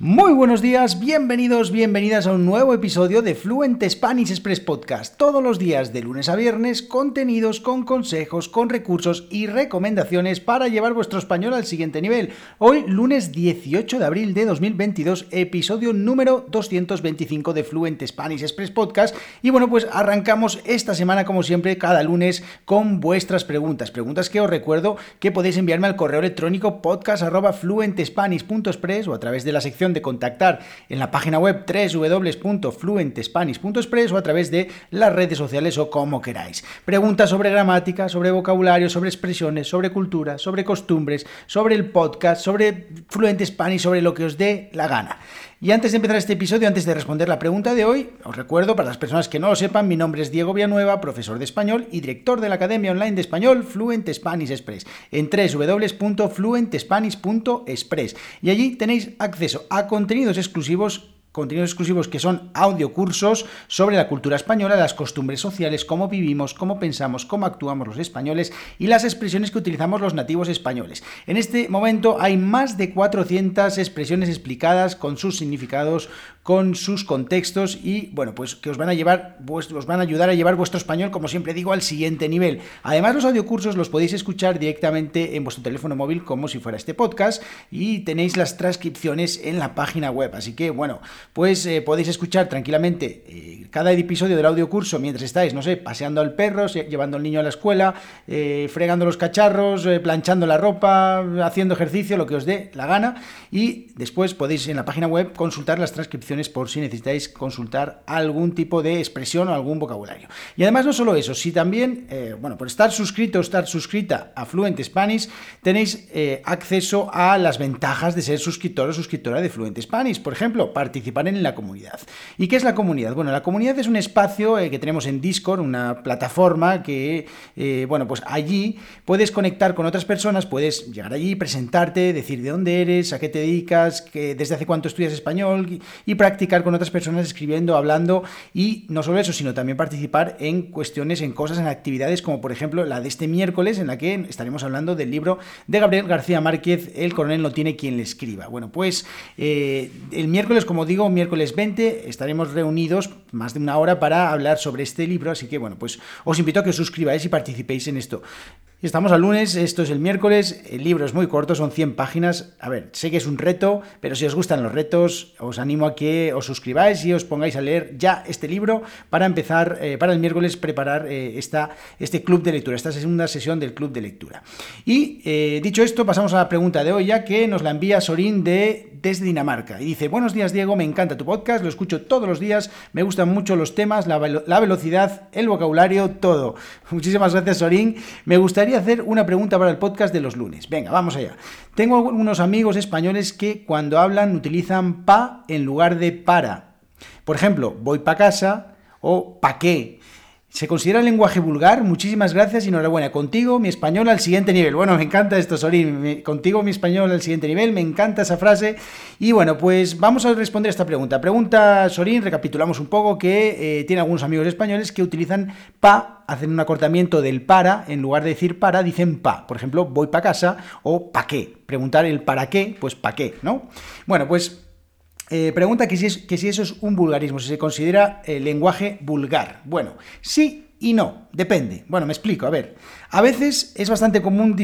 Muy buenos días, bienvenidos, bienvenidas a un nuevo episodio de Fluent Spanish Express Podcast. Todos los días de lunes a viernes, contenidos con consejos, con recursos y recomendaciones para llevar vuestro español al siguiente nivel. Hoy, lunes 18 de abril de 2022, episodio número 225 de Fluent Spanish Express Podcast. Y bueno, pues arrancamos esta semana, como siempre, cada lunes con vuestras preguntas. Preguntas que os recuerdo que podéis enviarme al correo electrónico podcast.fluentespanish.express o a través de la sección de contactar en la página web www.fluentespanish.express o a través de las redes sociales o como queráis. Preguntas sobre gramática, sobre vocabulario, sobre expresiones, sobre cultura, sobre costumbres, sobre el podcast, sobre Fluent Spanish, sobre lo que os dé la gana. Y antes de empezar este episodio, antes de responder la pregunta de hoy, os recuerdo, para las personas que no lo sepan, mi nombre es Diego Villanueva, profesor de español y director de la Academia Online de Español Fluent Spanish Express, en www.fluentespanish.express. Y allí tenéis acceso a contenidos exclusivos contenidos exclusivos que son audiocursos sobre la cultura española, las costumbres sociales, cómo vivimos, cómo pensamos, cómo actuamos los españoles y las expresiones que utilizamos los nativos españoles. En este momento hay más de 400 expresiones explicadas con sus significados, con sus contextos y bueno, pues que os van a llevar os van a ayudar a llevar vuestro español, como siempre digo, al siguiente nivel. Además, los audiocursos los podéis escuchar directamente en vuestro teléfono móvil como si fuera este podcast y tenéis las transcripciones en la página web, así que bueno, pues eh, podéis escuchar tranquilamente eh, cada episodio del audiocurso mientras estáis, no sé, paseando al perro, llevando al niño a la escuela, eh, fregando los cacharros, planchando la ropa, haciendo ejercicio, lo que os dé la gana y después podéis en la página web consultar las transcripciones por si necesitáis consultar algún tipo de expresión o algún vocabulario. Y además no solo eso, si también, bueno, por estar suscrito o estar suscrita a Fluent Spanish, tenéis acceso a las ventajas de ser suscriptor o suscriptora de Fluent Spanish. Por ejemplo, participar en la comunidad. ¿Y qué es la comunidad? Bueno, la comunidad es un espacio eh, que tenemos en Discord, una plataforma que, bueno, pues allí puedes conectar con otras personas, puedes llegar allí, presentarte, decir de dónde eres, a qué te dedicas, desde hace cuánto estudias español y, y practicar con otras personas escribiendo, hablando y no solo eso, sino también participar en cuestiones, en cosas, en actividades como por ejemplo la de este miércoles en la que estaremos hablando del libro de Gabriel García Márquez, El coronel no tiene quien le escriba. Bueno, pues eh, el miércoles, como digo, miércoles 20, estaremos reunidos más de una hora para hablar sobre este libro, así que bueno, pues os invito a que os suscribáis y participéis en esto. Estamos al lunes, esto es el miércoles, el libro es muy corto, son 100 páginas. A ver, sé que es un reto, pero si os gustan los retos, os animo a que os suscribáis y os pongáis a leer ya este libro para empezar, eh, para el miércoles, preparar eh, esta, este club de lectura, esta segunda sesión del club de lectura. Y eh, dicho esto, pasamos a la pregunta de hoy, ya que nos la envía Sorín de, desde Dinamarca. Y dice, buenos días Diego, me encanta tu podcast, lo escucho todos los días, me gustan mucho los temas, la, velocidad, el vocabulario, todo. Muchísimas gracias Sorín. Me gustaría hacer una pregunta para el podcast de los lunes. Venga, vamos allá. Tengo unos amigos españoles que cuando hablan utilizan pa en lugar de para. Por ejemplo, voy pa casa o pa qué. ¿Se considera lenguaje vulgar? Muchísimas gracias y enhorabuena. Contigo, mi español al siguiente nivel. Bueno, me encanta esto, Sorín. Contigo, mi español al siguiente nivel. Me encanta esa frase. Y bueno, pues vamos a responder esta pregunta. Pregunta, Sorín, recapitulamos un poco, que eh, tiene algunos amigos españoles que utilizan pa, hacen un acortamiento del para, en lugar de decir para, dicen pa. Por ejemplo, voy pa casa o pa qué. Preguntar el para qué, pues pa qué, ¿no? Bueno, pues eh, pregunta que si, eso es un vulgarismo, si se considera eh, lenguaje vulgar. Bueno, sí y no, depende. Bueno, me explico, a ver. A veces es bastante común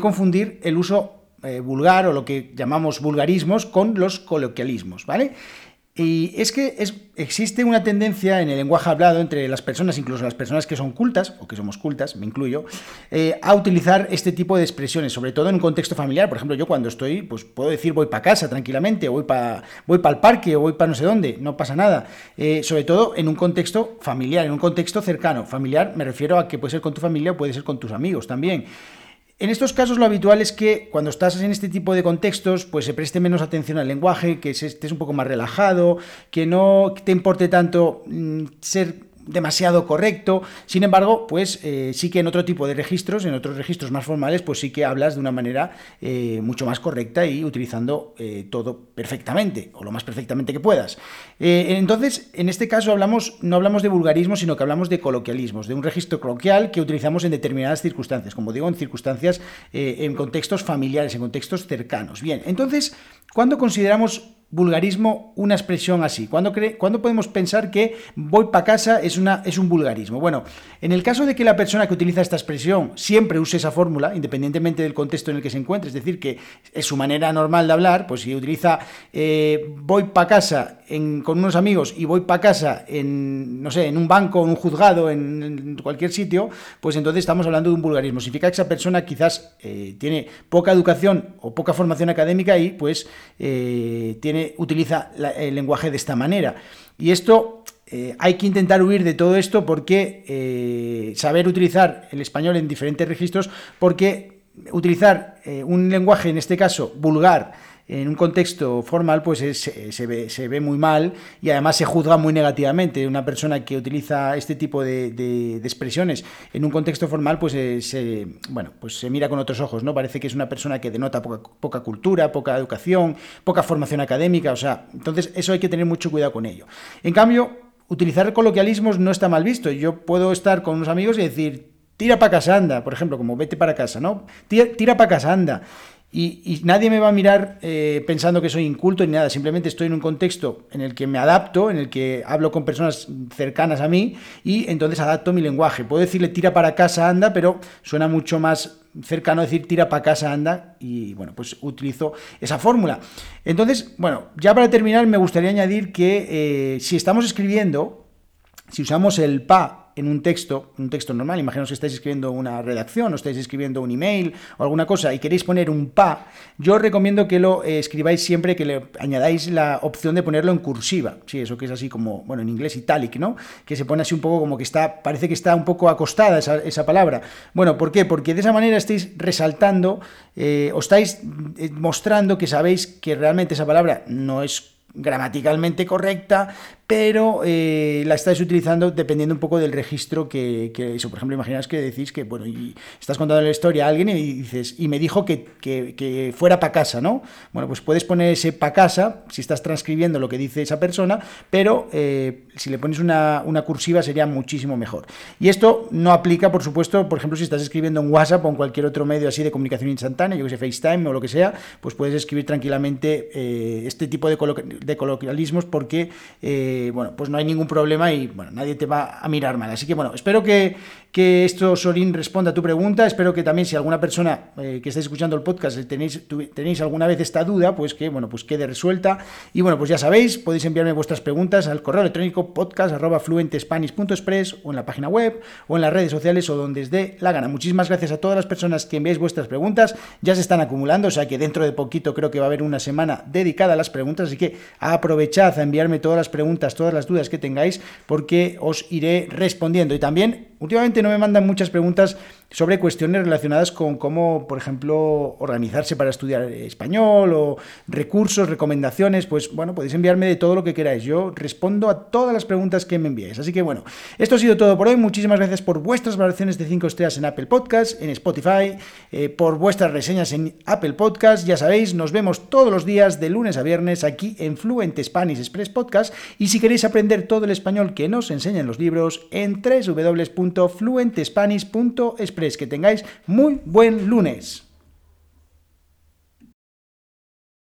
confundir el uso eh, vulgar o lo que llamamos vulgarismos con los coloquialismos, ¿vale? Y es que existe una tendencia en el lenguaje hablado entre las personas, incluso las personas que son cultas, o que somos cultas, me incluyo, eh, a utilizar este tipo de expresiones, sobre todo en un contexto familiar. Por ejemplo, yo cuando estoy, pues puedo decir voy para casa tranquilamente, voy para voy el parque, o voy para no sé dónde, no pasa nada. Eh, sobre todo en un contexto familiar, en un contexto cercano. Familiar me refiero a que puede ser con tu familia o puede ser con tus amigos también. En estos casos lo habitual es que cuando estás en este tipo de contextos, pues se preste menos atención al lenguaje, que estés un poco más relajado, que no te importe tanto mm, ser demasiado correcto. Sin embargo, pues eh, sí que en otro tipo de registros, en otros registros más formales, pues sí que hablas de una manera eh, mucho más correcta y utilizando eh, todo perfectamente, o lo más perfectamente que puedas. entonces, en este caso hablamos, no hablamos de vulgarismo, sino que hablamos de coloquialismos, de un registro coloquial que utilizamos en determinadas circunstancias, como digo, en circunstancias, en contextos familiares, en contextos cercanos. Bien, entonces, ¿cuándo consideramos vulgarismo una expresión así? ¿Cuándo, podemos pensar que voy para casa es, una, es un vulgarismo? Bueno, en el caso de que la persona que utiliza esta expresión siempre use esa fórmula, independientemente del contexto en el que se encuentre, es decir, que es su manera normal de hablar, pues si utiliza eh, voy para casa con unos amigos y voy para casa en, no sé, en un banco, en un juzgado, en, cualquier sitio, pues entonces estamos hablando de un vulgarismo. Significa que esa persona quizás eh, tiene poca educación o poca formación académica y pues eh, tiene utiliza el lenguaje de esta manera. Y esto eh, hay que intentar huir de todo esto porque eh, saber utilizar el español en diferentes registros, porque utilizar eh, un lenguaje, en este caso vulgar, en un contexto formal, pues se, ve, se, ve, muy mal y además se juzga muy negativamente. Una persona que utiliza este tipo de, expresiones en un contexto formal, pues eh, se, bueno, pues se mira con otros ojos, ¿no? Parece que es una persona que denota poca, poca cultura, poca educación, poca formación académica, o sea, entonces eso hay que tener mucho cuidado con ello. En cambio, utilizar coloquialismos no está mal visto. Yo puedo estar con unos amigos y decir, tira para casa, anda, por ejemplo, como vete para casa, ¿no? Tira, tira para casa, anda. Y, nadie me va a mirar eh, pensando que soy inculto ni nada, simplemente estoy en un contexto en el que me adapto, en el que hablo con personas cercanas a mí y entonces adapto mi lenguaje. Puedo decirle tira para casa, anda, pero suena mucho más cercano decir tira para casa, anda, y bueno, pues utilizo esa fórmula. Entonces, bueno, ya para terminar me gustaría añadir que eh, si estamos escribiendo, si usamos el pa en un texto, un texto normal, imaginaos que estáis escribiendo una redacción o estáis escribiendo un email o alguna cosa y queréis poner un pa, yo os recomiendo que lo eh, escribáis siempre que le añadáis la opción de ponerlo en cursiva. Sí, eso que es así como, bueno, en inglés italic, ¿no? Que se pone así un poco como que está, parece que está un poco acostada esa, palabra. Bueno, ¿por qué? Porque de esa manera estáis resaltando, eh, o estáis eh, mostrando que sabéis que realmente esa palabra no es gramaticalmente correcta, pero eh, la estáis utilizando dependiendo un poco del registro que, eso. Por ejemplo, imaginaos que decís que, bueno, y estás contando la historia a alguien y dices, y me dijo que, fuera para casa, ¿no? Bueno, pues puedes poner ese para casa si estás transcribiendo lo que dice esa persona, pero eh, si le pones una, una, cursiva sería muchísimo mejor. Y esto no aplica, por supuesto, por ejemplo, si estás escribiendo en WhatsApp o en cualquier otro medio así de comunicación instantánea, yo que sé, FaceTime o lo que sea, pues puedes escribir tranquilamente eh, este tipo de coloquialismos porque bueno, pues no hay ningún problema y bueno, nadie te va a mirar mal. Así que bueno, espero que, que esto, Sorín, responda a tu pregunta. Espero que también si alguna persona eh, que estáis escuchando el podcast tenéis, tenéis alguna vez esta duda, pues que bueno, pues quede resuelta. Y bueno, pues ya sabéis, podéis enviarme vuestras preguntas al correo electrónico podcast.fluentespanish.express o en la página web o en las redes sociales o donde os dé la gana. Muchísimas gracias a todas las personas que enviáis vuestras preguntas. Ya se están acumulando, o sea que dentro de poquito creo que va a haber una semana dedicada a las preguntas, así que aprovechad a enviarme todas las preguntas todas las dudas que tengáis, porque os iré respondiendo. Y también, últimamente no me mandan muchas preguntas sobre cuestiones relacionadas con cómo, por ejemplo, organizarse para estudiar español o recursos, recomendaciones, pues bueno, podéis enviarme de todo lo que queráis. Yo respondo a todas las preguntas que me enviáis. Así que bueno, esto ha sido todo por hoy. Muchísimas gracias por vuestras valoraciones de 5 estrellas en Apple Podcast, en Spotify, eh, por vuestras reseñas en Apple Podcast. Ya sabéis, nos vemos todos los días de lunes a viernes aquí en Fluent Spanish Express Podcast. Y si queréis aprender todo el español que nos enseñan los libros, en www.fluentespanish.express que tengáis muy buen lunes.